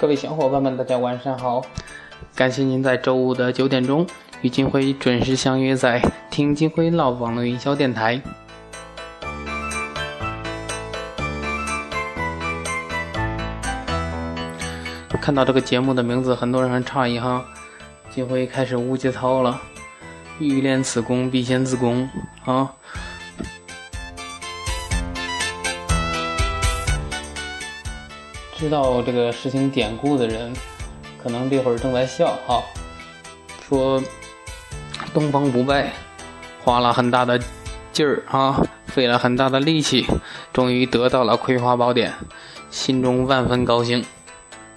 各位小伙伴们，大家晚上好！感谢您在周五的九点钟与金辉准时相约在听金辉唠网络营销电台。看到这个节目的名字，很多人很诧异哈。金辉开始无节操了，欲练此功，必先自宫啊！知道这个事情典故的人，可能这会儿正在笑哈，说东方不败花了很大的劲儿啊，费了很大的力气，终于得到了《葵花宝典》，心中万分高兴。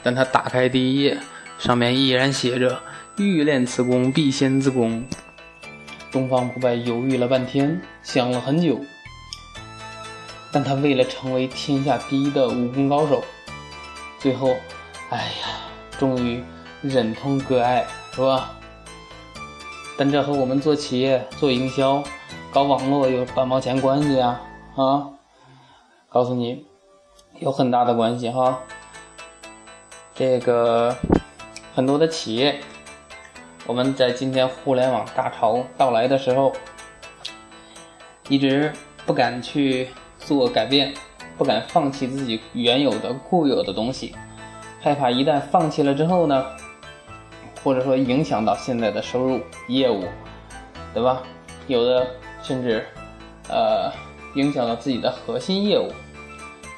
但他打开第一页，上面依然写着“欲练此功，必先自宫”。东方不败犹豫了半天，想了很久，但他为了成为天下第一的武功高手，最后，哎呀，终于忍痛割爱，是吧？但这和我们做企业、做营销、搞网络有半毛钱关系啊？啊，告诉你，有很大的关系哈。这个很多的企业，我们在今天互联网大潮到来的时候，一直不敢去做改变，不敢放弃自己原有的固有的东西，害怕一旦放弃了之后呢，或者说影响到现在的收入业务，对吧？有的甚至呃影响到自己的核心业务，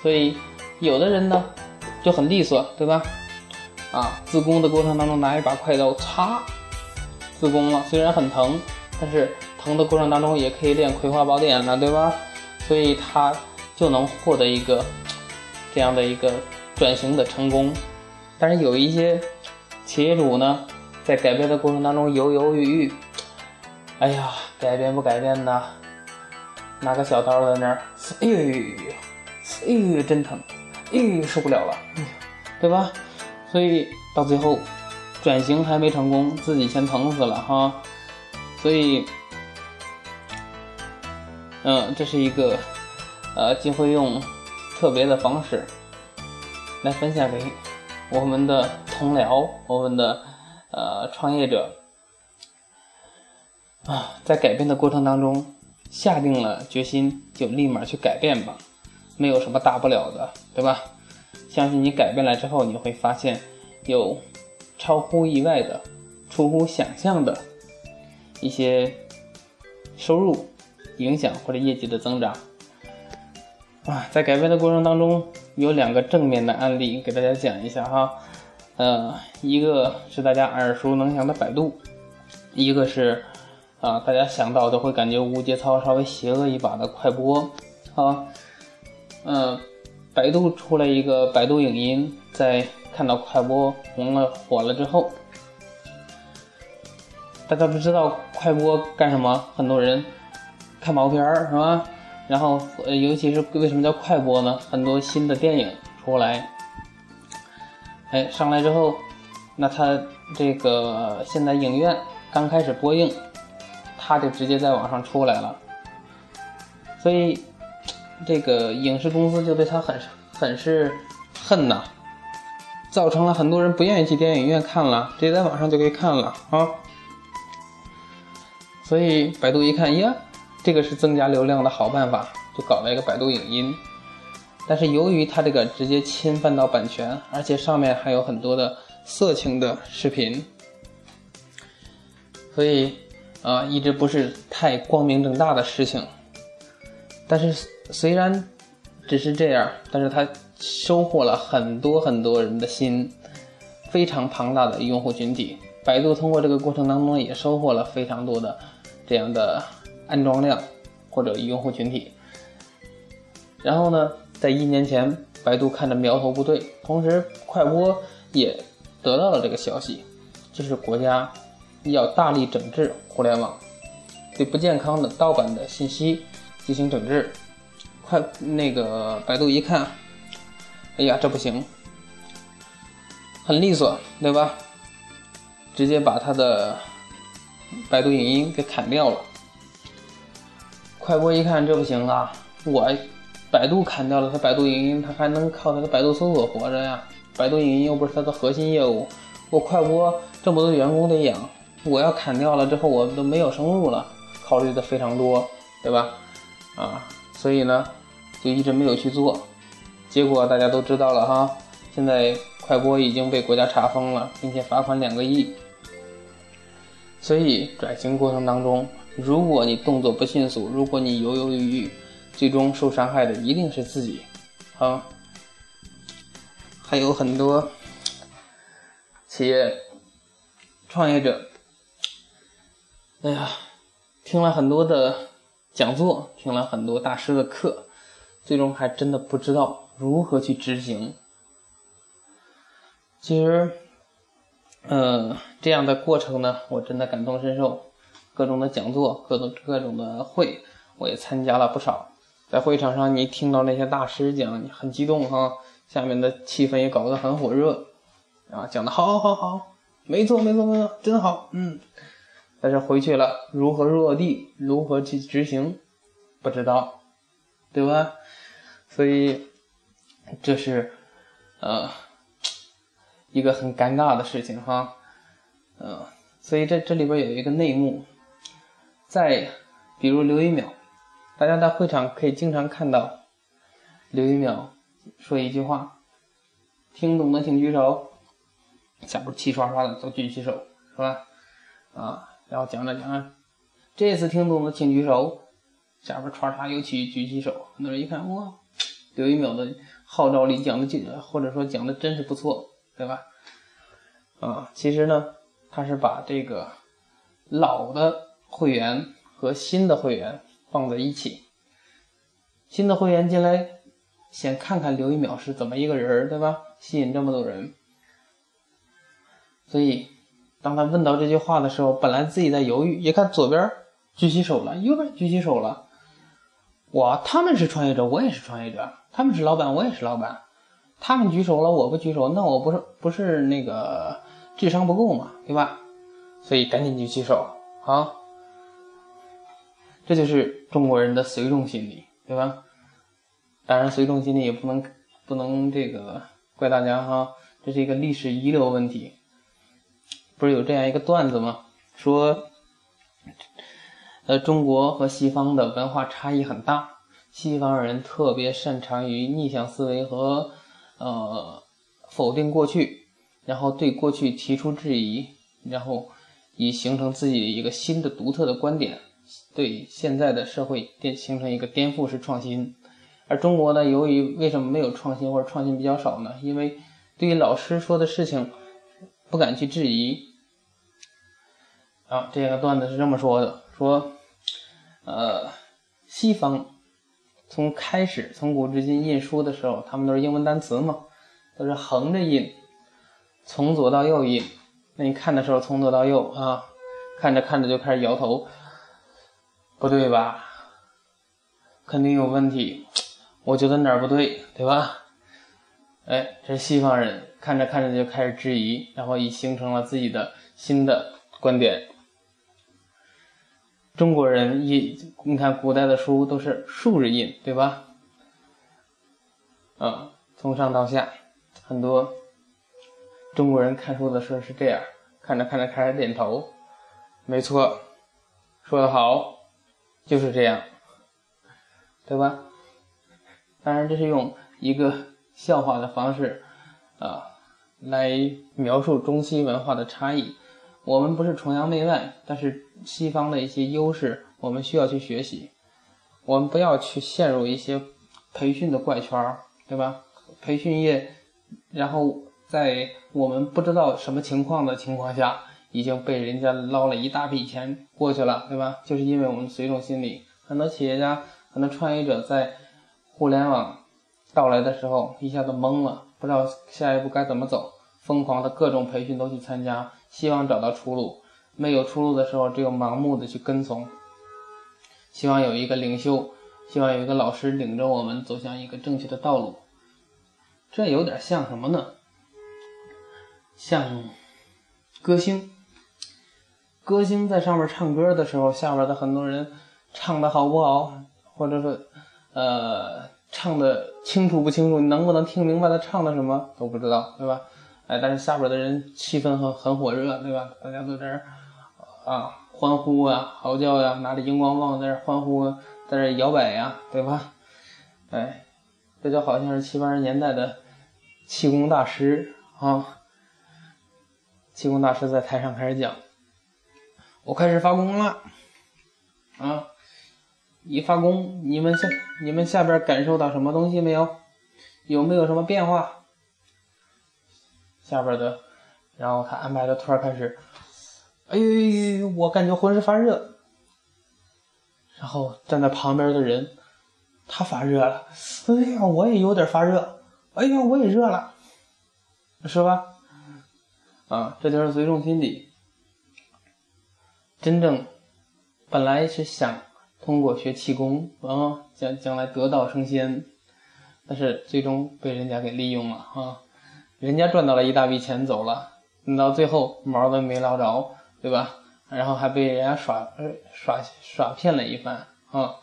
所以有的人呢就很利索，对吧？啊，自宫的过程当中拿一把快刀，插，自宫了。虽然很疼，但是疼的过程当中也可以练葵花宝典了，对吧？所以他就能获得一个这样的一个转型的成功。但是有一些企业主呢，在改变的过程当中犹犹豫豫，哎呀，改变不改变呢？拿个小刀在那儿，哎呦，哎呦，真疼，哎呦，受不了了，对吧？所以到最后，转型还没成功，自己先疼死了哈。所以，嗯，这是一个呃，就会用特别的方式来分享给我们的同僚、我们的呃创业者啊，在改变的过程当中，下定了决心就立马去改变吧，没有什么大不了的，对吧？相信你改变了之后，你会发现有超乎意外的、出乎想象的一些收入、影响或者业绩的增长。啊，在改变的过程当中，有两个正面的案例给大家讲一下哈。呃，一个是大家耳熟能详的百度，一个是啊，大家想到都会感觉无节操、稍微邪恶一把的快播啊。嗯。百度出来一个百度影音，在看到快播红了火了之后，大家不知道快播干什么？很多人看毛片儿是吧？然后呃，尤其是为什么叫快播呢？很多新的电影出来，哎，上来之后，那它这个现在影院刚开始播映，它就直接在网上出来了，所以。这个影视公司就对他很很是恨呐，造成了很多人不愿意去电影院看了，直接在网上就可以看了啊。所以百度一看呀，这个是增加流量的好办法，就搞了一个百度影音。但是由于它这个直接侵犯到版权，而且上面还有很多的色情的视频，所以啊，一直不是太光明正大的事情。但是虽然只是这样，但是它收获了很多很多人的心，非常庞大的用户群体。百度通过这个过程当中也收获了非常多的这样的安装量或者用户群体。然后呢，在一年前，百度看着苗头不对，同时快播也得到了这个消息，就是国家要大力整治互联网，对不健康的盗版的信息。进行整治，快那个百度一看，哎呀，这不行，很利索，对吧？直接把他的百度影音给砍掉了。快播一看这不行啊，我百度砍掉了他百度影音，他还能靠他的百度搜索活着呀，百度影音又不是它的核心业务，我快播这么多员工得养，我要砍掉了之后我都没有收入了，考虑的非常多，对吧？啊，所以呢，就一直没有去做，结果大家都知道了哈，现在快播已经被国家查封了，并且罚款两个亿。所以转型过程当中，如果你动作不迅速，如果你犹犹豫豫，最终受伤害的一定是自己，啊。还有很多企业创业者，哎呀，听了很多的讲座，听了很多大师的课，最终还真的不知道如何去执行。其实。嗯，这样的过程呢，我真的感同身受。各种的讲座，各种各种的会，我也参加了不少。在会场上，你听到那些大师讲，你很激动哈，下面的气氛也搞得很火热，啊，讲的好，好，好，没错，没错，没错，真好，嗯。但是回去了，如何落地，如何去执行，不知道，对吧？所以，这是，呃。一个很尴尬的事情哈，嗯，所以这这里边有一个内幕，在比如刘一淼，大家在会场可以经常看到刘一淼说一句话，听懂的请举手，下边齐刷刷的都举起手，是吧？啊，然后讲着讲着，这次听懂的请举手，下边唰唰又起举起手，很多人一看哇，刘一淼的号召力讲的就或者说讲的真是不错。对吧？啊，其实呢，他是把这个老的会员和新的会员放在一起。新的会员进来，先看看刘一淼是怎么一个人，对吧？吸引这么多人。所以，当他问到这句话的时候，本来自己在犹豫，一看左边举起手了，右边举起手了。我他们是创业者，我也是创业者；他们是老板，我也是老板。他们举手了，我不举手，那我不是不是那个智商不够嘛，对吧？所以赶紧举起手啊！这就是中国人的随众心理，对吧？当然，随众心理也不能不能这个怪大家哈，这是一个历史遗留问题。不是有这样一个段子吗？说，呃，中国和西方的文化差异很大，西方人特别擅长于逆向思维和。呃，否定过去，然后对过去提出质疑，然后以形成自己一个新的独特的观点，对现在的社会颠形成一个颠覆式创新。而中国呢，由于为什么没有创新或者创新比较少呢？因为对于老师说的事情不敢去质疑。啊，这个段子是这么说的：说，呃，西方。从开始，从古至今印书的时候，他们都是英文单词嘛，都是横着印，从左到右印。那你看的时候，从左到右啊，看着看着就开始摇头，不对吧？肯定有问题，我觉得哪儿不对，对吧？哎，这是西方人，看着看着就开始质疑，然后已形成了自己的新的观点。中国人印，你看古代的书都是竖着印，对吧？啊，从上到下，很多中国人看书的时候是这样，看着看着开始点头，没错，说的好，就是这样，对吧？当然，这是用一个笑话的方式啊来描述中西文化的差异。我们不是崇洋媚外，但是西方的一些优势，我们需要去学习。我们不要去陷入一些培训的怪圈儿，对吧？培训业，然后在我们不知道什么情况的情况下，已经被人家捞了一大笔钱过去了，对吧？就是因为我们随众心理，很多企业家、很多创业者在互联网到来的时候一下子懵了，不知道下一步该怎么走，疯狂的各种培训都去参加。希望找到出路，没有出路的时候，只有盲目的去跟从。希望有一个领袖，希望有一个老师领着我们走向一个正确的道路。这有点像什么呢？像歌星。歌星在上面唱歌的时候，下边的很多人唱的好不好，或者说，呃，唱的清楚不清楚，你能不能听明白他唱的什么都不知道，对吧？哎，但是下边的人气氛很很火热，对吧？大家都在这儿啊欢呼啊、嚎叫呀，拿着荧光棒在这欢呼，在这摇摆呀，对吧？哎，这就好像是七八十年代的气功大师啊。气功大师在台上开始讲：“我开始发功了，啊，一发功，你们下你们下边感受到什么东西没有？有没有什么变化？下边的，然后他安排的突然开始，哎呦，我感觉浑身发热。然后站在旁边的人，他发热了，哎呀，我也有点发热，哎呀，我也热了，是吧？”啊，这就是随众心理。真正本来是想通过学气功啊，将将来得道升仙，但是最终被人家给利用了啊！人家赚到了一大笔钱走了，你到最后毛都没捞着，对吧？然后还被人家耍耍耍骗了一番啊！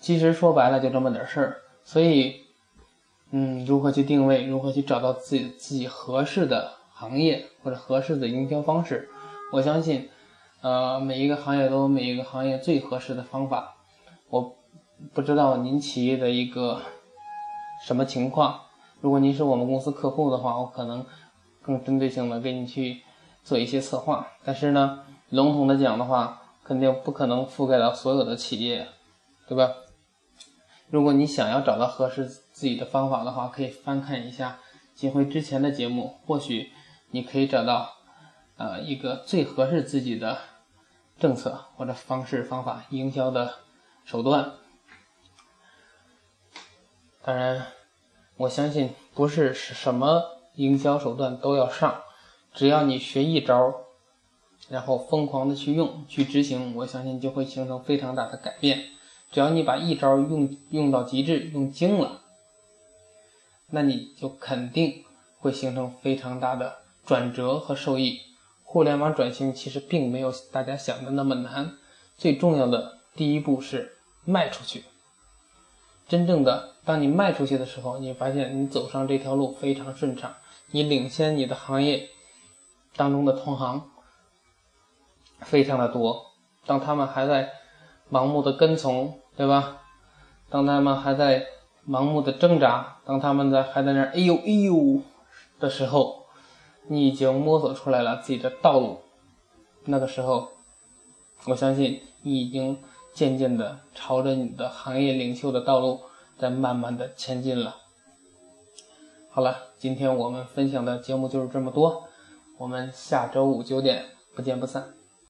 其实说白了就这么点事儿，所以。嗯，如何去定位？如何去找到自己自己合适的行业或者合适的营销方式？我相信，呃，每一个行业都有每一个行业最合适的方法。我不知道您企业的一个什么情况。如果您是我们公司客户的话，我可能更针对性的给你去做一些策划。但是呢，笼统的讲的话，肯定不可能覆盖到所有的企业，对吧？如果你想要找到合适自己的方法的话，可以翻看一下金辉之前的节目，或许你可以找到，呃，一个最合适自己的政策或者方式方法、营销的手段。当然，我相信不是什么营销手段都要上，只要你学一招，然后疯狂的去用、去执行，我相信就会形成非常大的改变。只要你把一招用用到极致，用精了，那你就肯定会形成非常大的转折和受益。互联网转型其实并没有大家想的那么难，最重要的第一步是卖出去。真正的，当你卖出去的时候，你发现你走上这条路非常顺畅，你领先你的行业当中的同行非常的多。当他们还在。盲目的跟从，对吧？当他们还在盲目的挣扎，当他们在还在那哎呦哎呦的时候，你已经摸索出来了自己的道路。那个时候，我相信你已经渐渐的朝着你的行业领袖的道路在慢慢的前进了。好了，今天我们分享的节目就是这么多，我们下周五九点不见不散。